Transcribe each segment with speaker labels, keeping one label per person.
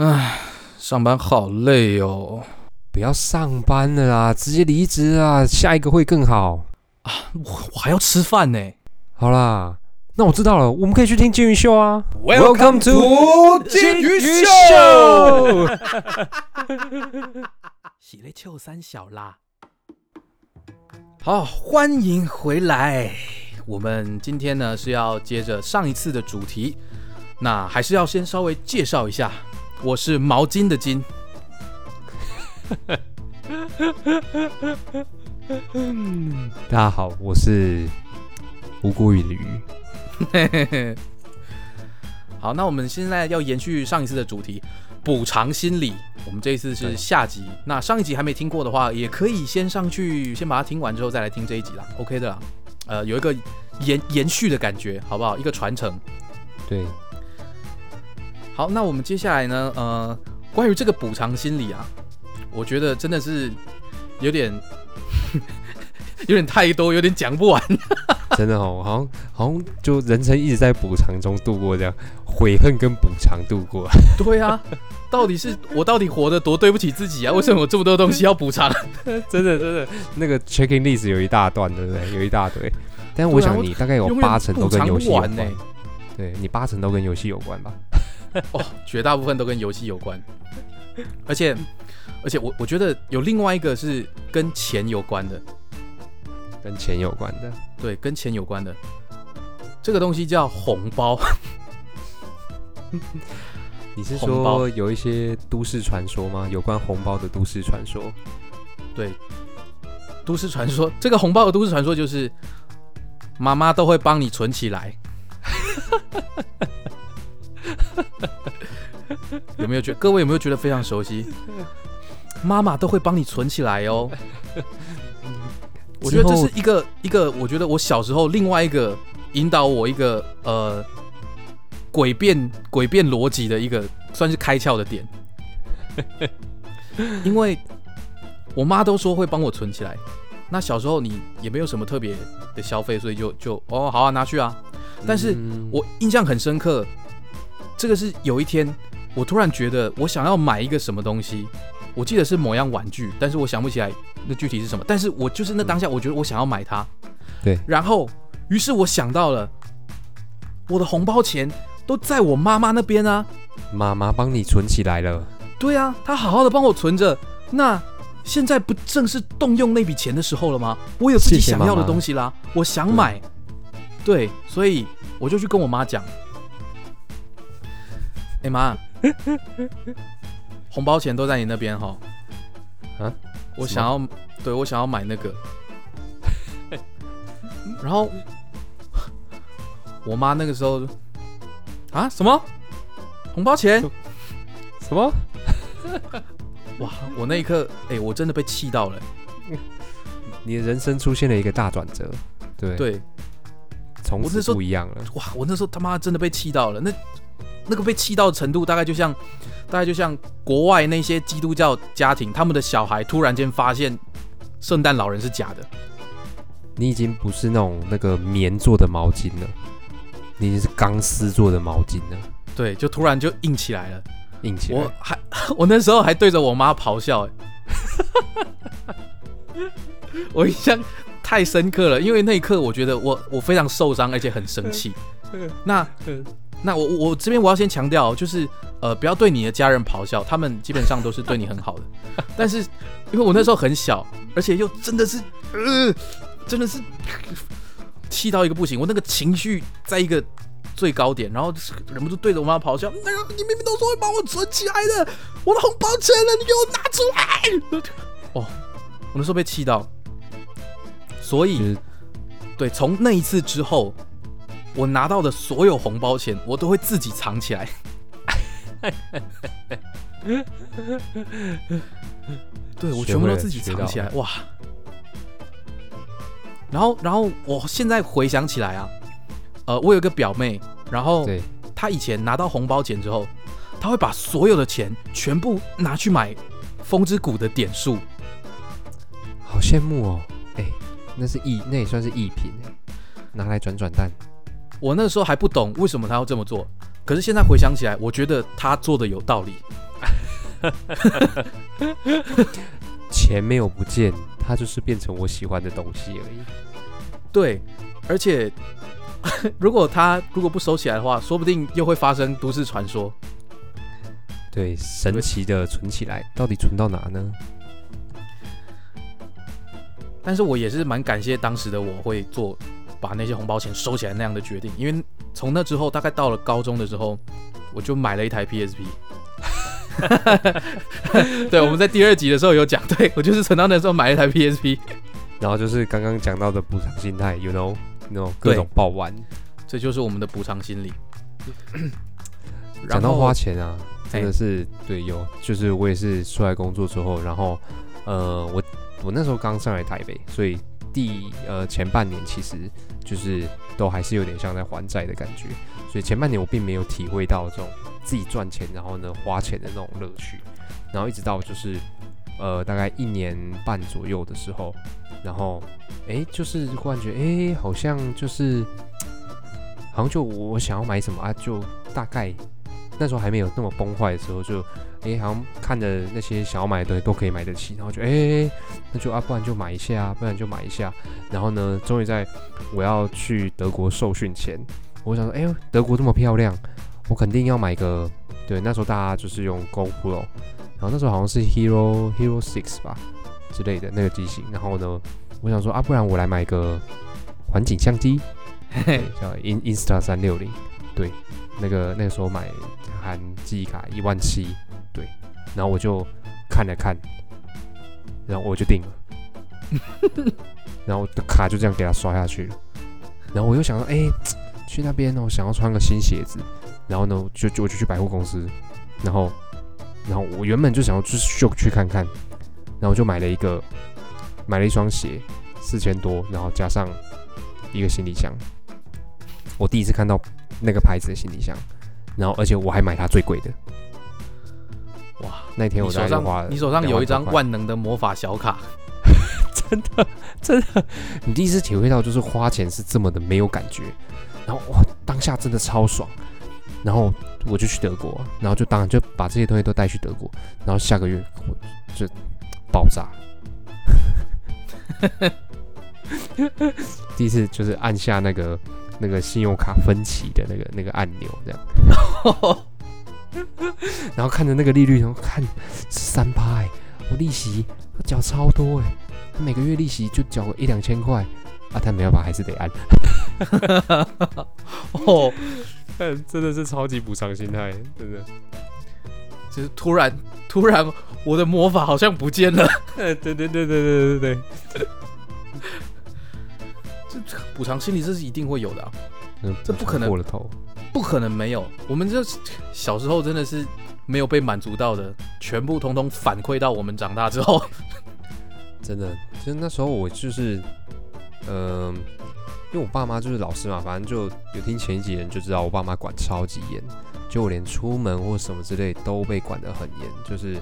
Speaker 1: 唉，上班好累哦。
Speaker 2: 不要上班了啦，直接离职啊，下一个会更好啊。
Speaker 1: 我我还要吃饭呢。
Speaker 2: 好啦，那我知道了，我们可以去听金鱼秀啊。
Speaker 1: Welcome to 金鱼
Speaker 2: 秀。
Speaker 1: 喜嘞秋三小啦。好，欢迎回来。我们今天呢是要接着上一次的主题，那还是要先稍微介绍一下，我是毛巾的巾。
Speaker 2: 大家好，我是无辜鱼的鱼。
Speaker 1: 好，那我们现在要延续上一次的主题，补偿心理。我们这一次是下集，那上一集还没听过的话，也可以先上去，先把它听完之后再来听这一集啦。OK 的啦，呃，有一个延延续的感觉，好不好？一个传承。
Speaker 2: 对，
Speaker 1: 好，那我们接下来呢，呃，关于这个补偿心理啊，我觉得真的是有点 有点太多，有点讲不完。
Speaker 2: 真的哦，好像好像就人生一直在补偿中度过，这样悔恨跟补偿度过。
Speaker 1: 对啊，到底是我到底活得多对不起自己啊？为什么我这么多东西要补偿？
Speaker 2: 真的真的，那个 checking list 有一大段，对不对？有一大堆。但是我想你大概有八成都跟游戏有关
Speaker 1: 呢。
Speaker 2: 对你八成都跟游戏有关吧？
Speaker 1: 哦，绝大部分都跟游戏有关，而且而且我我觉得有另外一个是跟钱有关的，
Speaker 2: 跟钱有关的。
Speaker 1: 对，跟钱有关的，这个东西叫红包。
Speaker 2: 你是说有一些都市传说吗？有关红包的都市传说？
Speaker 1: 对，都市传说，这个红包的都市传说就是妈妈都会帮你存起来。有没有觉各位有没有觉得非常熟悉？妈妈都会帮你存起来哦。我觉得这是一个一个，我觉得我小时候另外一个引导我一个呃诡辩诡辩逻辑的一个算是开窍的点，因为我妈都说会帮我存起来。那小时候你也没有什么特别的消费，所以就就哦好啊拿去啊。但是
Speaker 2: 嗯
Speaker 1: 我印象很深刻，这个是有一天我突然觉得我想要买一个什么东西，我记得是某样玩具，但是我想不起来那具体是什么。但是我就是那当下，我觉得我想要买它，
Speaker 2: 对
Speaker 1: 然后于是我想到了我的红包钱都在我妈妈那边啊，
Speaker 2: 妈妈帮你存起来了。
Speaker 1: 对啊，她好好的帮我存着，那现在不正是动用那笔钱的时候了吗？我有自己想要的东西啦，我想买，对，所以我就去跟我妈讲，哎、妈，红包钱都在你那边哈，
Speaker 2: 啊？
Speaker 1: 我想要，对我想要买那个，然后我妈那个时候啊什么红包钱？
Speaker 2: 什么？
Speaker 1: 哇！我那一刻，哎、我真的被气到了。
Speaker 2: 你的人生出现了一个大转折，对，
Speaker 1: 对，
Speaker 2: 从此
Speaker 1: 我那时候
Speaker 2: 不一样了。
Speaker 1: 哇！我那时候他妈真的被气到了。那那个被气到的程度，大概就像，大概就像国外那些基督教家庭，他们的小孩突然间发现圣诞老人是假的。
Speaker 2: 你已经不是那种那个棉做的毛巾了，你已经是钢丝做的毛巾了，
Speaker 1: 对，就突然就硬起来了。
Speaker 2: 硬起来。
Speaker 1: 我还 我那时候还对着我妈咆哮、哎 我印象太深刻了，因为那一刻我觉得我我非常受伤，而且很生气。那那我我这边我要先强调，就是呃不要对你的家人咆哮，他们基本上都是对你很好的。但是因为我那时候很小，而且又真的是呃真的是气到一个不行，我那个情绪在一个最高点，然后忍不住对着我妈咆哮：“那个你明明都说会帮我存起来的，我的红包钱了，你给我拿出来！”哦，我那时候被气到，所以
Speaker 2: 就是
Speaker 1: 对，从那一次之后，我拿到的所有红包钱，我都会自己藏起来。对我全部都自己藏起来，哇！然后，然后我现在回想起来啊，呃，我有一个表妹，然后，她以前拿到红包钱之后，她会把所有的钱全部拿去买风之谷的点数。
Speaker 2: 好羡慕哦。哎、那是艺，那也算是艺品哎，拿来转转蛋。
Speaker 1: 我那时候还不懂为什么他要这么做，可是现在回想起来，我觉得他做的有道理。
Speaker 2: 钱没有不见，它就是变成我喜欢的东西而已。
Speaker 1: 对，而且 如果他如果不收起来的话，说不定又会发生都市传说。
Speaker 2: 对，神奇的存起来，到底存到哪呢？
Speaker 1: 但是我也是蛮感谢当时的我会做把那些红包钱收起来那样的决定，因为从那之后，大概到了高中的时候，我就买了一台 PSP。对，我们在第二集的时候有讲，对我就是存到那时候买了一台 PSP，
Speaker 2: 然后就是刚刚讲到的补偿心态，you know，那种各种爆玩，
Speaker 1: 这就是我们的补偿心理。
Speaker 2: 讲到花钱啊，真的是对有，就是我也是出来工作之后，然后呃，我我那时候刚上来台北，所以第呃前半年其实就是都还是有点像在还债的感觉，所以前半年我并没有体会到这种自己赚钱然后呢花钱的那种乐趣，然后一直到就是呃大概一年半左右的时候，然后哎就是忽然觉得哎好像就是好像就我想要买什么啊，就大概。那时候还没有那么崩坏的时候，就哎，好像看着那些想要买的东西都可以买得起，然后就哎，那就啊，不然就买一下，不然就买一下。然后呢，终于在我要去德国受训前，我想说，哎呦，德国这么漂亮，我肯定要买个。对，那时候大家就是用 GoPro，然后那时候好像是 Hero Hero Six 吧之类的那个机型。然后呢，我想说啊，不然我来买个环景相机，叫 In Insta 三六零，对。那个那个时候买含记忆卡一万七，对，然后我就看了看，然后我就定了，然后我的卡就这样给他刷下去。了，然后我又想到，哎，去那边哦，想要穿个新鞋子，然后呢，就就我就去百货公司，然后然后我原本就想要就是就去看看，然后就买了一个买了一双鞋，四千多，然后加上一个行李箱，我第一次看到。那个牌子的行李箱，然后而且我还买它最贵的，哇！那天我手
Speaker 1: 上你手上有一张万能的魔法小卡，
Speaker 2: 真 的真的，你第一次体会到就是花钱是这么的没有感觉，然后哇，当下真的超爽，然后我就去德国，然后就当然就把这些东西都带去德国，然后下个月我就爆炸，第一次就是按下那个。那个信用卡分期的那个那个按钮，这样，然后看着那个利率，然后看三趴，我利息缴超多哎，他每个月利息就缴一两千块。啊，他没办法还是得按，哦，真的是超级补偿心态，真的，
Speaker 1: 就是突然突然我的魔法好像不见了，
Speaker 2: 对对对对对对对。
Speaker 1: 这补偿心理这是一定会有的啊，
Speaker 2: 这
Speaker 1: 不可能
Speaker 2: 过了头，
Speaker 1: 不可能没有。我们这小时候真的是没有被满足到的，全部通通反馈到我们长大之后。
Speaker 2: 真的，其实那时候我就是，嗯，因为我爸妈就是老师嘛，反正就有听前几人就知道我爸妈管超级严，就我连出门或什么之类都被管得很严，就是。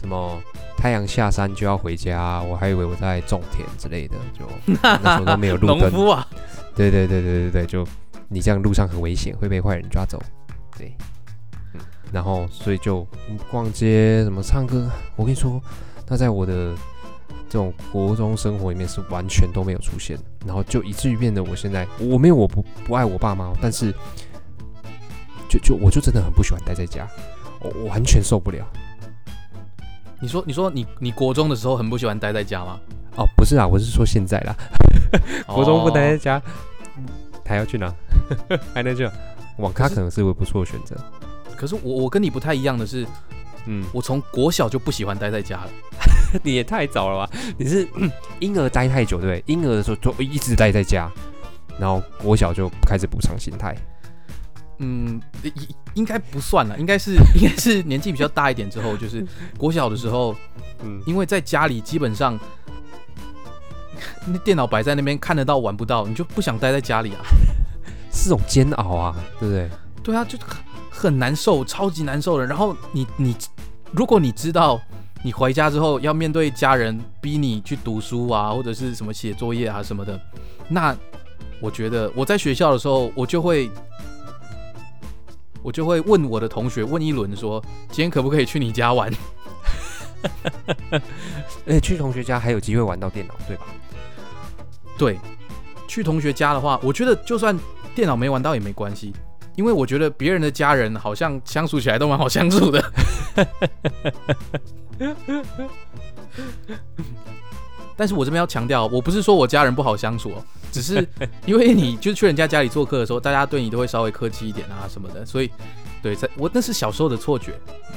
Speaker 2: 什么太阳下山就要回家，我还以为我在种田之类的，就 那时候都没有路灯。农
Speaker 1: 夫啊！
Speaker 2: 对对对对对对，就你这样路上很危险，会被坏人抓走。对，嗯，然后所以就逛街什么唱歌，我跟你说，那在我的这种国中生活里面是完全都没有出现。然后就以至于变得我现在我没有我不不爱我爸妈，但是就就我就真的很不喜欢待在家，我完全受不了。
Speaker 1: 你说，你说你你国中的时候很不喜欢待在家吗？
Speaker 2: 哦，不是啊，我是说现在啦。国中不待在家，还要去哪？还能去网咖，可能是个不错的选择。
Speaker 1: 可是我我跟你不太一样的是，嗯，我从国小就不喜欢待在家了。
Speaker 2: 你也太早了吧？你是婴儿待太久，对不对？婴儿的时候就一直待在家，然后国小就开始补偿心态。
Speaker 1: 嗯，应应该不算了，应该是 应该是年纪比较大一点之后，就是 国小的时候，嗯，因为在家里基本上，那电脑摆在那边看得到玩不到，你就不想待在家里啊，
Speaker 2: 是种煎熬啊，对不对？
Speaker 1: 对啊，就很难受，超级难受的。然后你你如果你知道你回家之后要面对家人逼你去读书啊，或者是什么写作业啊什么的，那我觉得我在学校的时候我就会。我就会问我的同学问一轮，说今天可不可以去你家玩？
Speaker 2: 哎，去同学家还有机会玩到电脑，对吧？
Speaker 1: 对，去同学家的话，我觉得就算电脑没玩到也没关系，因为我觉得别人的家人好像相处起来都蛮好相处的。但是我这边要强调，我不是说我家人不好相处哦，只是因为你就是去人家家里做客的时候，大家对你都会稍微客气一点啊什么的，所以对，在我那是小时候的错觉。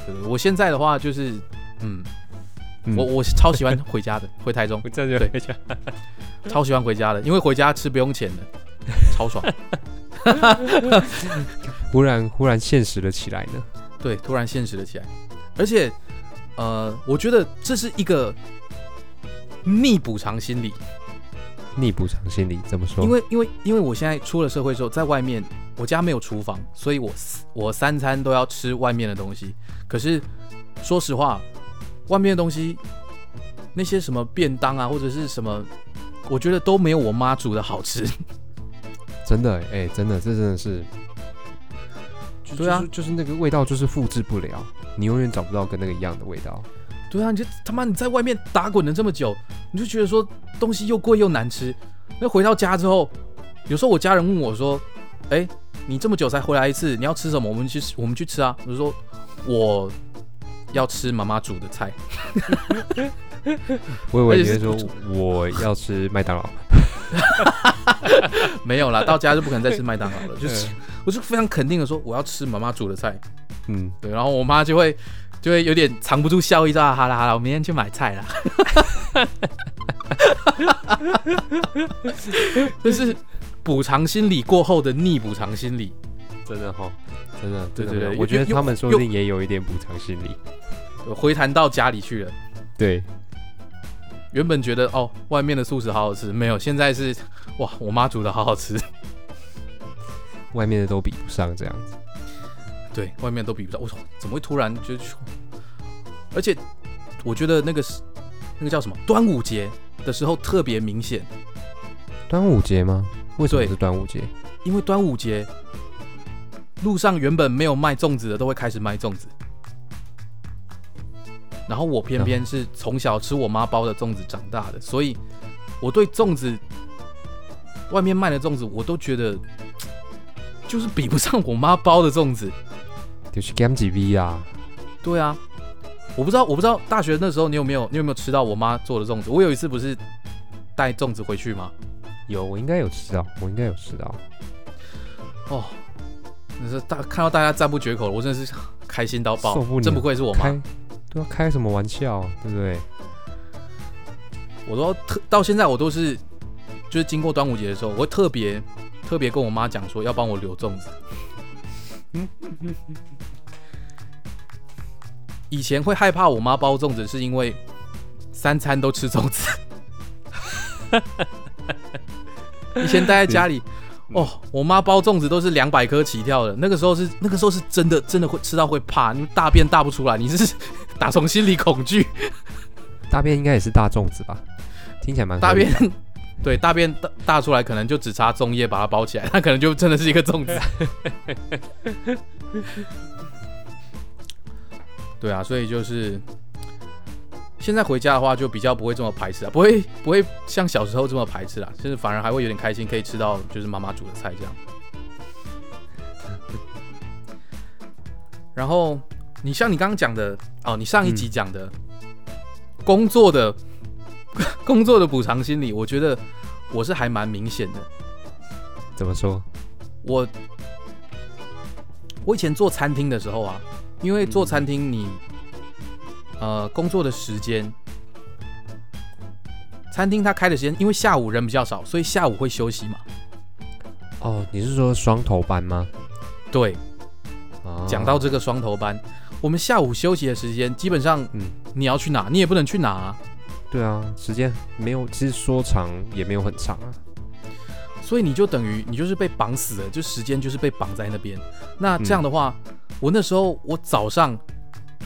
Speaker 1: 对，我现在的话就是，嗯，我我超喜欢回家的，回台中，
Speaker 2: 对，回家，
Speaker 1: 超喜欢回家的，因为回家吃不用钱的，超爽。
Speaker 2: 忽然忽然现实了起来呢？
Speaker 1: 对，突然现实了起来，而且。呃，我觉得这是一个逆补偿心理。
Speaker 2: 逆补偿心理怎么说？
Speaker 1: 因为因为因为我现在出了社会之后，在外面，我家没有厨房，所以我我三餐都要吃外面的东西。可是说实话，外面的东西那些什么便当啊，或者是什么，我觉得都没有我妈煮的好吃。
Speaker 2: 真的，哎，真的，这真的是。
Speaker 1: 对啊，
Speaker 2: 就是那个味道，就是复制不了，你永远找不到跟那个一样的味道。
Speaker 1: 对啊，你就他妈你在外面打滚了这么久，你就觉得说东西又贵又难吃。那回到家之后，有时候我家人问我说：“哎，你这么久才回来一次，你要吃什么？我们去我们去吃啊。”我就说：“我要吃妈妈煮的菜。”
Speaker 2: 我以为你会说我要吃麦当劳。
Speaker 1: 没有啦，到家就不可能再吃麦当劳了。就是，我就非常肯定的说，我要吃妈妈煮的菜。嗯，对。然后我妈就会，就会有点藏不住笑意，说：“好了好了，我明天去买菜了。”这是补偿心理过后的逆补偿心理，
Speaker 2: 真的哈，真的，对对对，我觉得他们说不定也有一点补偿心理，
Speaker 1: 回弹到家里去了。
Speaker 2: 对。
Speaker 1: 原本觉得哦，外面的素食好好吃，没有，现在是哇，我妈煮的好好吃，
Speaker 2: 外面的都比不上这样子。
Speaker 1: 对，外面都比不上。我操怎么会突然就？而且我觉得那个是那个叫什么端午节的时候特别明显。
Speaker 2: 端午节吗？为什么是端午节？
Speaker 1: 因为端午节路上原本没有卖粽子的，都会开始卖粽子。然后我偏偏是从小吃我妈包的粽子长大的，所以我对粽子外面卖的粽子，我都觉得就是比不上我妈包的粽子。
Speaker 2: 就是 Game TV 啊？
Speaker 1: 对啊，我不知道，我不知道大学那时候你有没有，你有没有吃到我妈做的粽子？我有一次不是带粽子回去吗？
Speaker 2: 有，我应该有吃到，我应该有吃到。
Speaker 1: 哦，那是大看到大家赞不绝口了，我真的是开心到爆，真不愧是我妈。
Speaker 2: 都要开什么玩笑，对不对？
Speaker 1: 我都特到现在，我都是就是经过端午节的时候，我会特别特别跟我妈讲说要帮我留粽子。以前会害怕我妈包粽子，是因为三餐都吃粽子。以前待在家里，哦，我妈包粽子都是两百颗起跳的。那个时候是那个时候是真的真的会吃到会怕，你大便大不出来，你是。打从心里恐惧，
Speaker 2: 大便应该也是大粽子吧？听起来蛮
Speaker 1: 大便，对，大便大大出来，可能就只差粽叶把它包起来，它可能就真的是一个粽子。对啊，所以就是现在回家的话，就比较不会这么排斥啊，不会不会像小时候这么排斥啦，甚至反而还会有点开心，可以吃到就是妈妈煮的菜这样。然后。你像你刚刚讲的哦，你上一集讲的工作的 工作的补偿心理，我觉得我是还蛮明显的。
Speaker 2: 怎么说？
Speaker 1: 我我以前做餐厅的时候啊，因为做餐厅你呃工作的时间，餐厅它开的时间，因为下午人比较少，所以下午会休息嘛。
Speaker 2: 哦，你是说双头班吗？
Speaker 1: 对。讲到这个双头班。我们下午休息的时间，基本上，嗯，你要去哪，你也不能去哪啊。
Speaker 2: 对啊，时间没有，其实说长也没有很长啊。
Speaker 1: 所以你就等于你就是被绑死了，就时间就是被绑在那边。那这样的话，我那时候我早上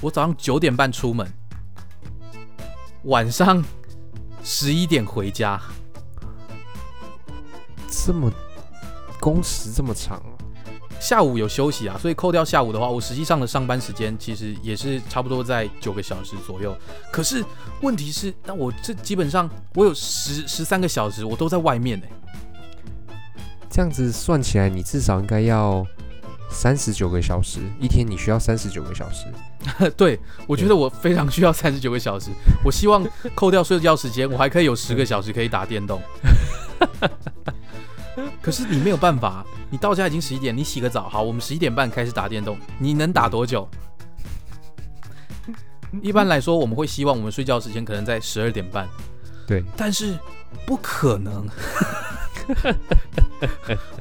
Speaker 1: 我早上九点半出门，晚上十一点回家，
Speaker 2: 这么工时这么长啊？
Speaker 1: 下午有休息啊，所以扣掉下午的话，我实际上的上班时间其实也是差不多在九个小时左右。可是问题是，那我这基本上我有十十三个小时我都在外面呢。
Speaker 2: 这样子算起来，你至少应该要三十九个小时一天，你需要三十九个小时。
Speaker 1: 对，我觉得我非常需要三十九个小时。我希望扣掉睡觉时间，我还可以有十个小时可以打电动。可是你没有办法，你到家已经十一点，你洗个澡，好，我们十一点半开始打电动，你能打多久？一般来说，我们会希望我们睡觉时间可能在十二点半。
Speaker 2: 对，
Speaker 1: 但是不可能。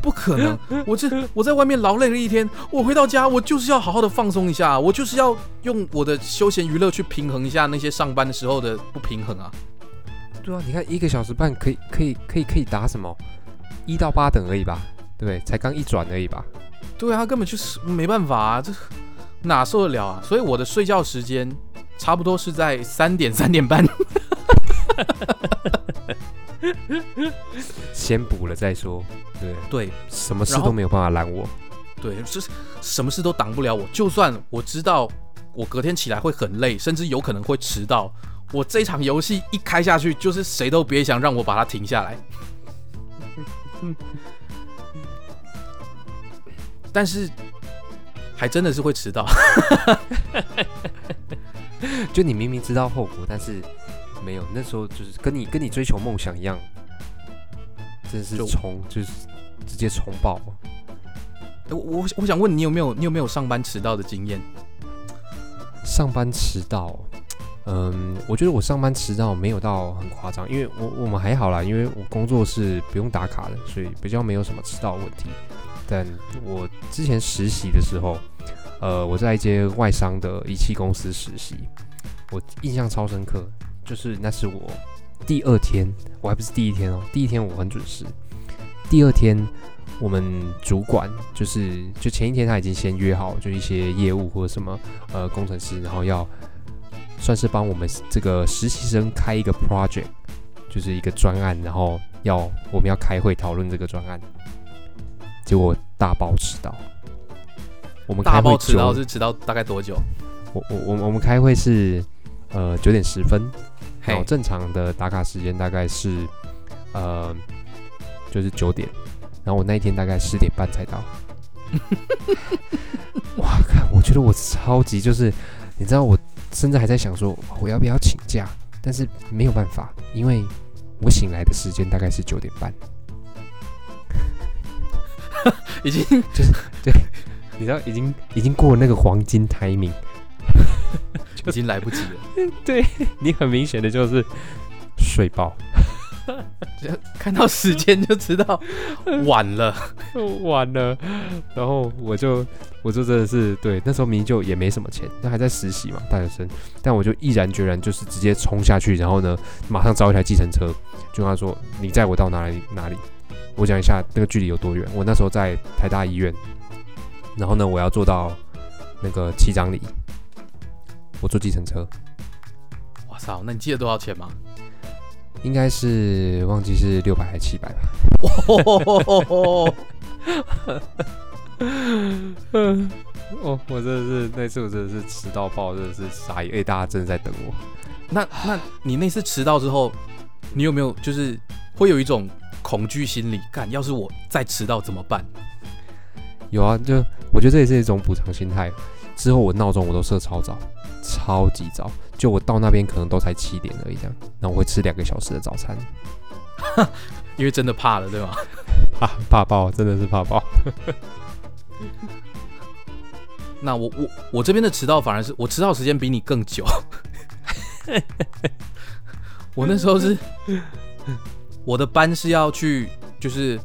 Speaker 1: 不可能！我这我在外面劳累了一天，我回到家，我就是要好好的放松一下，我就是要用我的休闲娱乐去平衡一下那些上班的时候的不平衡啊。
Speaker 2: 对啊，你看一个小时半可以可以可以可以打什么？一到八等而已吧，对不对？才刚一转而已吧。
Speaker 1: 对啊，根本就是没办法啊，这哪受得了啊？所以我的睡觉时间差不多是在三点三点半。
Speaker 2: 先补了再说，对
Speaker 1: 对，
Speaker 2: 什么事都没有办法拦我，
Speaker 1: 对，就是什么事都挡不了我。就算我知道我隔天起来会很累，甚至有可能会迟到，我这场游戏一开下去，就是谁都别想让我把它停下来。但是还真的是会迟到，
Speaker 2: 就你明明知道后果，但是。没有，那时候就是跟你跟你追求梦想一样，真是冲，就是直接冲爆。
Speaker 1: 我我我想问你有没有你有没有上班迟到的经验？
Speaker 2: 上班迟到，嗯，我觉得我上班迟到没有到很夸张，因为我我们还好啦，因为我工作是不用打卡的，所以比较没有什么迟到问题。但我之前实习的时候，呃，我在一间外商的仪器公司实习，我印象超深刻。就是那是我第二天，我还不是第一天哦。第一天我很准时，第二天我们主管就是就前一天他已经先约好，就一些业务或者什么呃工程师，然后要算是帮我们这个实习生开一个 project，就是一个专案，然后要我们要开会讨论这个专案，结果大爆迟到。我们
Speaker 1: 大爆迟到是迟到大概多久？
Speaker 2: 我我我我们开会是呃九点十分。然后正常的打卡时间大概是，呃，就是九点。然后我那一天大概十点半才到。哇，看，我觉得我超级就是，你知道，我甚至还在想说，我要不要请假？但是没有办法，因为我醒来的时间大概是九点半。
Speaker 1: 已经
Speaker 2: 就是对，你知道，已经已经过了那个黄金 timing。
Speaker 1: 已经来不及了。
Speaker 2: 对你很明显的就是睡爆，
Speaker 1: 看到时间就知道 晚了，
Speaker 2: 晚了。然后我就我就真的是对，那时候明明就也没什么钱，那还在实习嘛，大学生。但我就毅然决然就是直接冲下去，然后呢，马上招一台计程车，就跟他说：“你载我到哪里哪里？”我讲一下那个距离有多远。我那时候在台大医院，然后呢，我要坐到那个七张里。我坐计程车，
Speaker 1: 哇操！那你记得多少钱吗？
Speaker 2: 应该是忘记是六百还是七百吧。哦，我真的是那次我真的是迟到爆，真的是傻眼！哎，大家真的在等我。
Speaker 1: 那那你那次迟到之后，你有没有就是会有一种恐惧心理？干，要是我再迟到怎么办？
Speaker 2: 有啊，就我觉得这也是一种补偿心态。之后我闹钟我都设超早。超级早，就我到那边可能都才七点而已，这样，那我会吃两个小时的早餐，
Speaker 1: 因为真的怕了，对吗？
Speaker 2: 怕 怕爆，真的是怕爆。
Speaker 1: 那我我我这边的迟到反而是我迟到时间比你更久，我那时候是我的班是要去，就是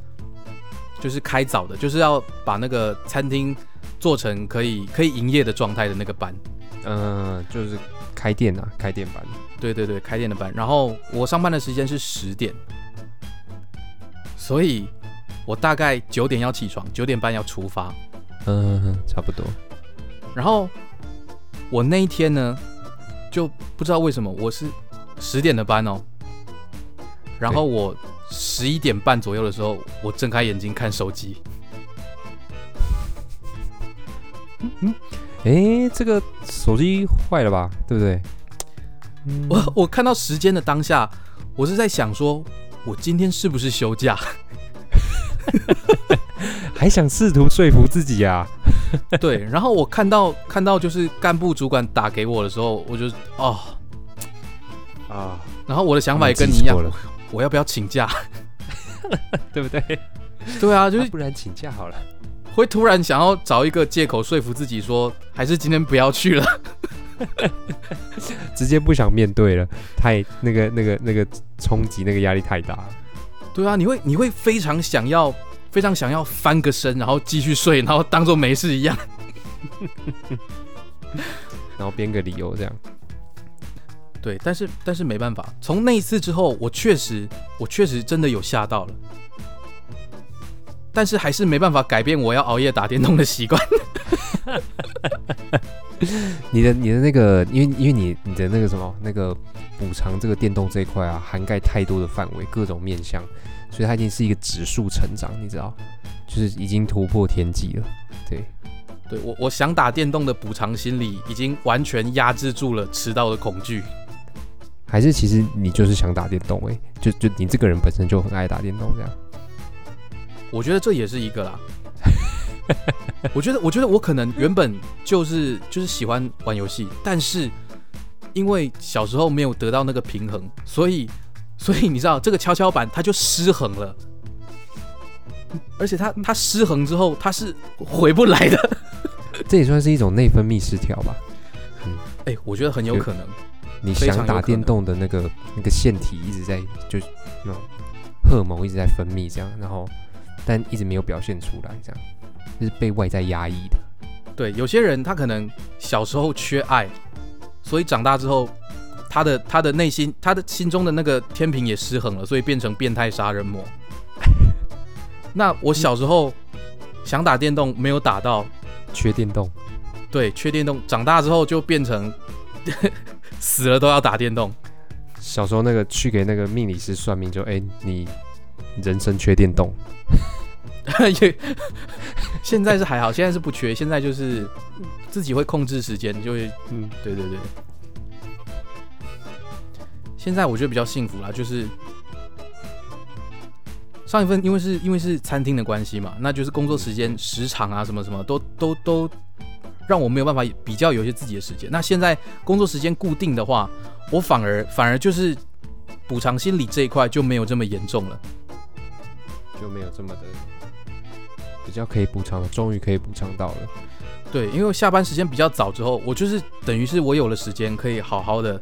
Speaker 1: 就是开早的，就是要把那个餐厅做成可以可以营业的状态的那个班。
Speaker 2: 嗯，就是开店啊，开店班。
Speaker 1: 对对对，开店的班。然后我上班的时间是十点，所以我大概九点要起床，九点半要出发。
Speaker 2: 嗯，差不多。
Speaker 1: 然后我那一天呢，就不知道为什么我是十点的班哦。然后我十一点半左右的时候，我睁开眼睛看手机。
Speaker 2: 哎，这个手机坏了吧？对不对？
Speaker 1: 我我看到时间的当下，我是在想说，我今天是不是休假？
Speaker 2: 还想试图说服自己啊？
Speaker 1: 对。然后我看到看到就是干部主管打给我的时候，我就哦啊。然后我的想法也跟你一样，我要不要请假？
Speaker 2: 对不对？
Speaker 1: 对啊，就是
Speaker 2: 不然请假好了。
Speaker 1: 会突然想要找一个借口说服自己，说还是今天不要去了，
Speaker 2: 直接不想面对了，太那个那个那个冲击，那个压力太大。
Speaker 1: 对啊，你会你会非常想要，非常想要翻个身，然后继续睡，然后当做没事一样，
Speaker 2: 然后编个理由这样。
Speaker 1: 对，但是但是没办法，从那一次之后，我确实我确实真的有吓到了。但是还是没办法改变我要熬夜打电动的习惯。
Speaker 2: 你的你的那个，因为因为你你的那个什么那个补偿这个电动这一块啊，涵盖太多的范围，各种面向，所以它已经是一个指数成长，你知道，就是已经突破天际了。对，
Speaker 1: 对我我想打电动的补偿心理，已经完全压制住了迟到的恐惧。
Speaker 2: 还是其实你就是想打电动哎，就就你这个人本身就很爱打电动这样。
Speaker 1: 我觉得这也是一个啦。我觉得，我觉得我可能原本就是就是喜欢玩游戏，但是因为小时候没有得到那个平衡，所以所以你知道这个跷跷板它就失衡了，而且它它失衡之后它是回不来的。
Speaker 2: 这也算是一种内分泌失调吧？
Speaker 1: 嗯，哎，我觉得很有可能。
Speaker 2: 你想打电动的那个那个腺体一直在就那种荷尔蒙一直在分泌，这样，然后。但一直没有表现出来，这样就是被外在压抑的。
Speaker 1: 对，有些人他可能小时候缺爱，所以长大之后，他的他的内心，他的心中的那个天平也失衡了，所以变成变态杀人魔。那我小时候想打电动，没有打到，
Speaker 2: 缺电动。
Speaker 1: 对，缺电动。长大之后就变成 死了都要打电动。
Speaker 2: 小时候那个去给那个命理师算命，就哎，你人生缺电动。
Speaker 1: 也现在是还好，现在是不缺，现在就是自己会控制时间，就会嗯，对对对。现在我觉得比较幸福啦，就是上一份因为是因为是餐厅的关系嘛，那就是工作时间时长啊什么什么都都都让我没有办法比较有一些自己的时间。那现在工作时间固定的话，我反而反而就是补偿心理这一块就没有这么严重了，
Speaker 2: 就没有这么的。比较可以补偿，终于可以补偿到了。
Speaker 1: 对，因为下班时间比较早之后，我就是等于是我有了时间，可以好好的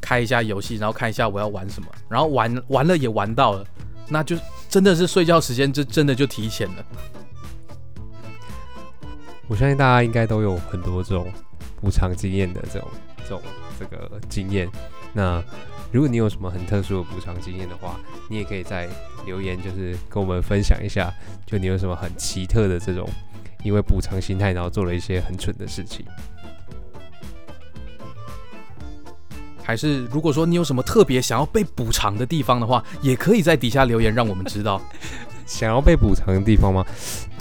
Speaker 1: 开一下游戏，然后看一下我要玩什么，然后玩玩了也玩到了，那就真的是睡觉时间就真的就提前了。
Speaker 2: 我相信大家应该都有很多这种补偿经验的这种这种这个经验。那如果你有什么很特殊的补偿经验的话，你也可以在留言，就是跟我们分享一下，就你有什么很奇特的这种，因为补偿心态，然后做了一些很蠢的事情。
Speaker 1: 还是如果说你有什么特别想要被补偿的地方的话，也可以在底下留言，让我们知道。
Speaker 2: 想要被补偿的地方吗？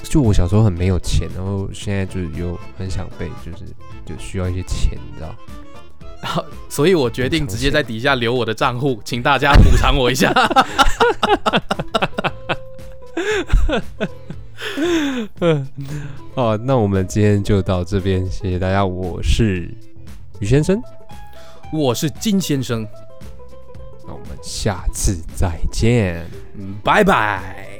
Speaker 2: 就我小时候很没有钱，然后现在就是有很想被，就是就需要一些钱，你知道。
Speaker 1: 所以，我决定直接在底下留我的账户，请大家补偿我一下。
Speaker 2: 好，那我们今天就到这边，谢谢大家。我是于先生，
Speaker 1: 我是金先生，
Speaker 2: 那我们下次再见，
Speaker 1: 拜拜。